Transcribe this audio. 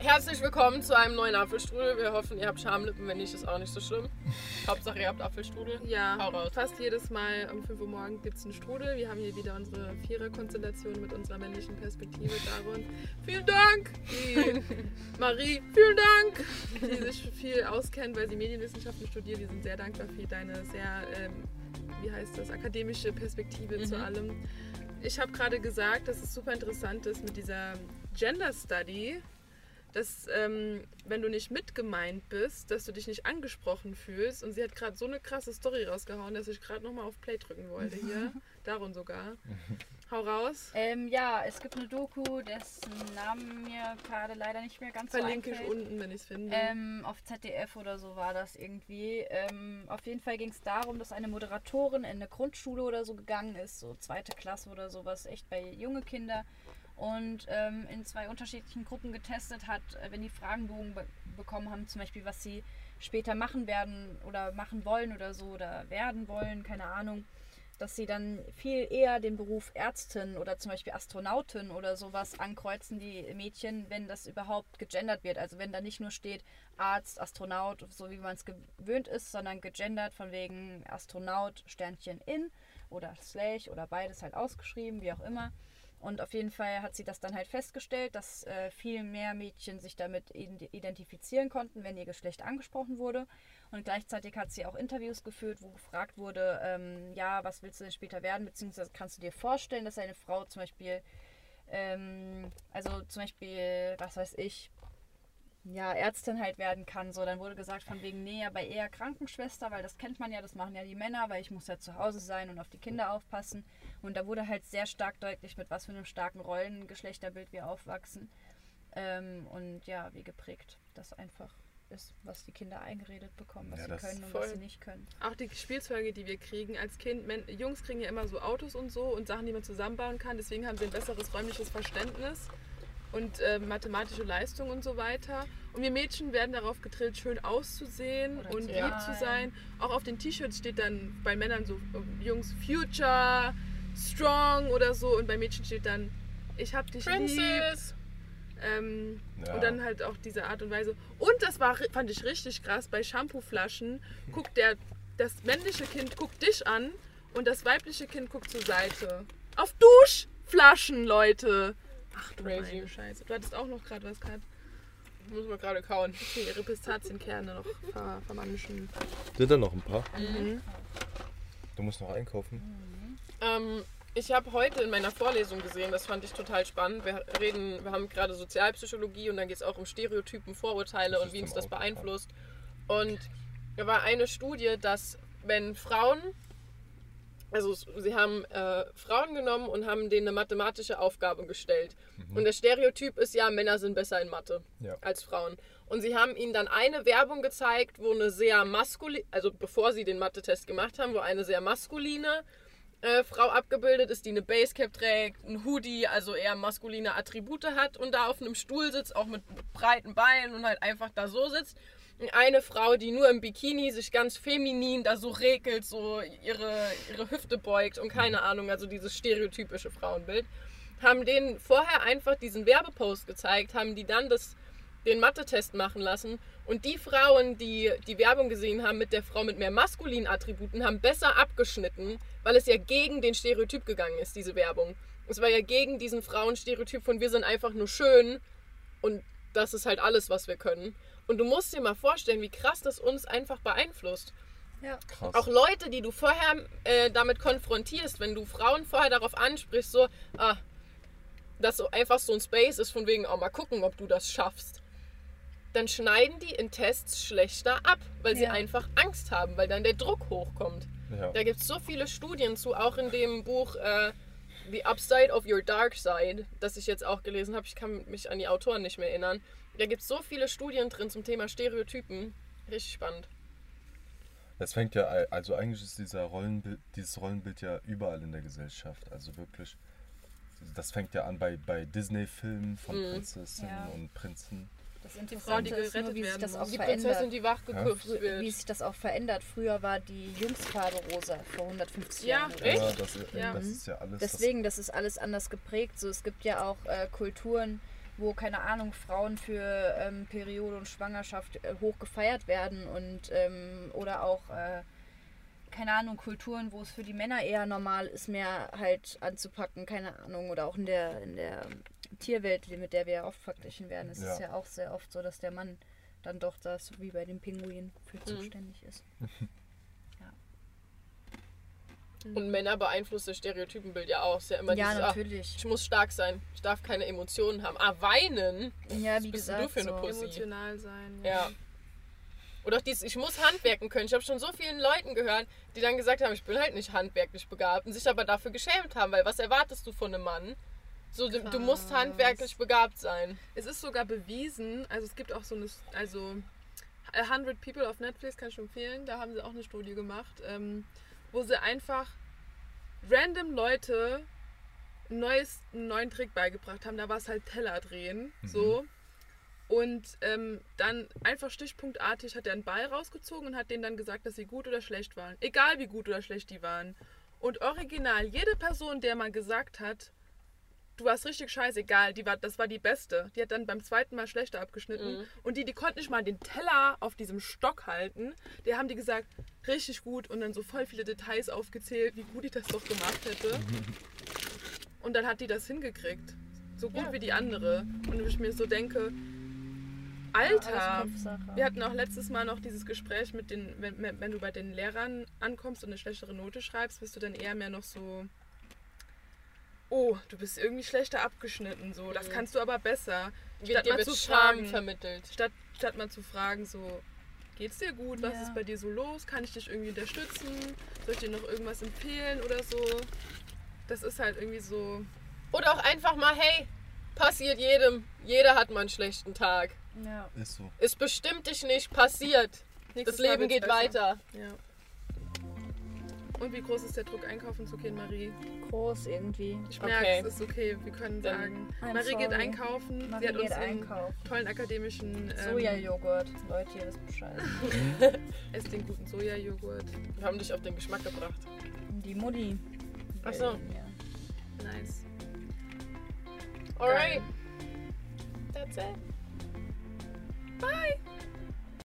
Herzlich willkommen zu einem neuen Apfelstrudel. Wir hoffen, ihr habt Schamlippen, wenn nicht, ist auch nicht so schlimm. Hauptsache, ihr habt Apfelstrudel. Ja, Hau raus. fast jedes Mal um 5 Uhr morgens gibt es einen Strudel. Wir haben hier wieder unsere Vierer-Konstellation mit unserer männlichen Perspektive. Darin vielen Dank! Die Marie, vielen Dank! Die sich viel auskennt, weil sie Medienwissenschaften studiert. Wir sind sehr dankbar für deine sehr, ähm, wie heißt das, akademische Perspektive zu Mhm. allem. Ich habe gerade gesagt, dass es super interessant ist mit dieser Gender Study, dass ähm, wenn du nicht mitgemeint bist, dass du dich nicht angesprochen fühlst. Und sie hat gerade so eine krasse Story rausgehauen, dass ich gerade nochmal auf Play drücken wollte hier. Darum sogar. Hau raus. Ähm, ja, es gibt eine Doku, dessen Namen mir gerade leider nicht mehr ganz Verlinke so ich einfällt. unten, wenn ich es finde. Ähm, auf ZDF oder so war das irgendwie. Ähm, auf jeden Fall ging es darum, dass eine Moderatorin in eine Grundschule oder so gegangen ist, so zweite Klasse oder sowas, echt bei junge Kinder. Und ähm, in zwei unterschiedlichen Gruppen getestet hat, äh, wenn die Fragenbogen be bekommen haben, zum Beispiel, was sie später machen werden oder machen wollen oder so oder werden wollen, keine Ahnung, dass sie dann viel eher den Beruf Ärztin oder zum Beispiel Astronautin oder sowas ankreuzen, die Mädchen, wenn das überhaupt gegendert wird. Also wenn da nicht nur steht Arzt, Astronaut, so wie man es gewöhnt ist, sondern gegendert von wegen Astronaut, Sternchen in oder Slash oder beides halt ausgeschrieben, wie auch immer. Und auf jeden Fall hat sie das dann halt festgestellt, dass äh, viel mehr Mädchen sich damit ide- identifizieren konnten, wenn ihr Geschlecht angesprochen wurde. Und gleichzeitig hat sie auch Interviews geführt, wo gefragt wurde, ähm, ja, was willst du denn später werden? Beziehungsweise kannst du dir vorstellen, dass eine Frau zum Beispiel, ähm, also zum Beispiel, was weiß ich, ja, Ärztin halt werden kann. So, dann wurde gesagt von wegen, nee, aber eher Krankenschwester, weil das kennt man ja, das machen ja die Männer, weil ich muss ja zu Hause sein und auf die Kinder aufpassen. Und da wurde halt sehr stark deutlich, mit was für einem starken Rollengeschlechterbild wir aufwachsen. Ähm, und ja, wie geprägt das einfach ist, was die Kinder eingeredet bekommen, was Ja, sie können und voll. was sie nicht können. Auch die Spielzeuge, die wir kriegen als Kind. Men Jungs kriegen ja immer so Autos und so und Sachen, die man zusammenbauen kann. Deswegen haben sie ein besseres räumliches Verständnis und äh, mathematische Leistung und so weiter. Und wir Mädchen werden darauf getrillt, schön auszusehen Oder und lieb zu sein. Auch auf den T-Shirts steht dann bei Männern so äh, Jungs Future, Strong oder so und bei Mädchen steht dann ich hab dich lieb. Princess! Ähm, Ja. Und dann halt auch diese Art und Weise. Und das war, fand ich richtig krass, bei Shampooflaschen guckt der, das männliche Kind guckt dich an und das weibliche Kind guckt zur Seite. Auf Duschflaschen, Leute! Ach du Crazy. meine Scheiße. Du hattest auch noch gerade was gehabt. Muss man gerade kauen. Okay, ihre Pistazienkerne noch ver vermanschen. Sind da noch ein paar? Mhm. Du musst noch einkaufen. Ähm, ich habe heute in meiner Vorlesung gesehen, das fand ich total spannend. Wir reden, wir haben gerade Sozialpsychologie und dann geht es auch um Stereotypen, Vorurteile und wie uns das beeinflusst. Und da war eine Studie, dass wenn Frauen, also sie haben äh, Frauen genommen und haben denen eine mathematische Aufgabe gestellt. Und der Stereotyp ist ja, Männer sind besser in Mathe Ja. als Frauen. Und sie haben ihnen dann eine Werbung gezeigt, wo eine sehr maskuline, also bevor sie den Mathe-Test gemacht haben, wo eine sehr maskuline äh, Frau abgebildet ist, die eine Basecap trägt, ein Hoodie, also eher maskuline Attribute hat und da auf einem Stuhl sitzt, auch mit breiten Beinen und halt einfach da so sitzt. Eine Frau, die nur im Bikini sich ganz feminin da so regelt, so ihre, ihre Hüfte beugt und keine Ahnung, also dieses stereotypische Frauenbild. Haben denen vorher einfach diesen Werbepost gezeigt, haben die dann das, den Mathe-Test machen lassen und die Frauen, die die Werbung gesehen haben mit der Frau mit mehr maskulinen Attributen, haben besser abgeschnitten, weil es ja gegen den Stereotyp gegangen ist, diese Werbung. Es war ja gegen diesen Frauenstereotyp von wir sind einfach nur schön und das ist halt alles, was wir können. Und du musst dir mal vorstellen, wie krass das uns einfach beeinflusst. Krass. Auch Leute, die du vorher äh, damit konfrontierst, wenn du Frauen vorher darauf ansprichst, so, ah, dass so einfach so ein Space ist, von wegen, oh, mal gucken, ob du das schaffst. Dann schneiden die in Tests schlechter ab, weil sie Ja. einfach Angst haben, weil dann der Druck hochkommt. ja. Da gibt es so viele Studien zu, auch in dem Buch äh, The Upside of Your Dark Side, das ich jetzt auch gelesen habe. Ich kann mich an die Autoren nicht mehr erinnern. Da gibt es so viele Studien drin zum Thema Stereotypen. Richtig spannend. Das fängt ja, also eigentlich ist dieser Rollenbild, dieses Rollenbild ja überall in der Gesellschaft. Also wirklich, das fängt ja an bei, bei Disney-Filmen von Mhm. Prinzessinnen Ja. und Prinzen. Das Frau, Interessante die ist nur, gerettet wie sich werden das auch Die verändert. Prinzessin, die wachgeküpft Frü- wird. Wie sich das auch verändert. Früher war die Jungsfarbe rosa vor 150 Ja, Jahren. Echt? Ja, das, Ja. das ist ja alles. Deswegen, das ist alles anders geprägt. So, es gibt ja auch äh, Kulturen, wo, keine Ahnung, Frauen für ähm, Periode und Schwangerschaft äh, hoch gefeiert werden und ähm, oder auch, äh, keine Ahnung, Kulturen, wo es für die Männer eher normal ist, mehr halt anzupacken, keine Ahnung, oder auch in der, in der Tierwelt, mit der wir ja oft verglichen werden, ist es Ja. ja auch sehr oft so, dass der Mann dann doch das, wie bei den Pinguinen, für zuständig ist. Und Männer beeinflusst das Stereotypenbild ja auch. Ist ja immer ja, dieses, ah, natürlich. ich muss stark sein, ich darf keine Emotionen haben. Ah, weinen? Ja, wie bist denn gesagt, du für eine so. Pussy? Emotional sein. Ja. Oder auch dieses, ich muss handwerken können. Ich habe schon so vielen Leuten gehört, die dann gesagt haben, ich bin halt nicht handwerklich begabt und sich aber dafür geschämt haben, weil was erwartest du von einem Mann? So, du, du musst handwerklich begabt sein. Es ist sogar bewiesen, also es gibt auch so eine, also 100 People auf Netflix kann ich empfehlen, da haben sie auch eine Studie gemacht, ähm, wo sie einfach random Leute ein neues, einen neuen Trick beigebracht haben. Da war es halt Teller drehen, so. Und ähm, dann einfach stichpunktartig hat er einen Ball rausgezogen und hat denen dann gesagt, dass sie gut oder schlecht waren. Egal wie gut oder schlecht die waren. Und original, jede Person, der mal gesagt hat, du warst richtig scheißegal, die war, das war die beste. Die hat dann beim zweiten Mal schlechter abgeschnitten. Mhm. Und die, die konnten nicht mal den Teller auf diesem Stock halten. Die haben die gesagt, richtig gut. Und dann so voll viele Details aufgezählt, wie gut ich das doch gemacht hätte. Und dann hat die das hingekriegt. So gut Ja. wie die andere. Und ich mir so denke, Alter, wir hatten auch letztes Mal noch dieses Gespräch mit den, wenn, wenn wenn du bei den Lehrern ankommst und eine schlechtere Note schreibst, bist du dann eher mehr noch so, oh, du bist irgendwie schlechter abgeschnitten, so, das Mhm. kannst du aber besser. Wird Statt dir mal mit zu fragen, vermittelt. statt, statt mal zu fragen, so, geht's dir gut, was Ja. ist bei dir so los, kann ich dich irgendwie unterstützen, soll ich dir noch irgendwas empfehlen oder so. Das ist halt irgendwie so, Oder auch einfach mal, hey, passiert jedem. Jeder hat mal einen schlechten Tag. Ja. Ist so. Ist bestimmt dich nicht passiert. nächstes Das Leben geht besser. weiter. Ja. Und wie groß ist der Druck, einkaufen zu gehen, Marie? Groß irgendwie. Ich merke, Okay. es ist okay, wir können Dann- sagen. I'm Marie geht sorry. einkaufen. Marie Sie hat uns geht einen einkaufen. tollen akademischen ähm, Sojajoghurt. Leute, ihr wisst Bescheid. Esst den guten Sojajoghurt. Wir haben dich auf den Geschmack gebracht. Die Mutti. Ach so. Ja. Nice. Alright. That's it. Bye.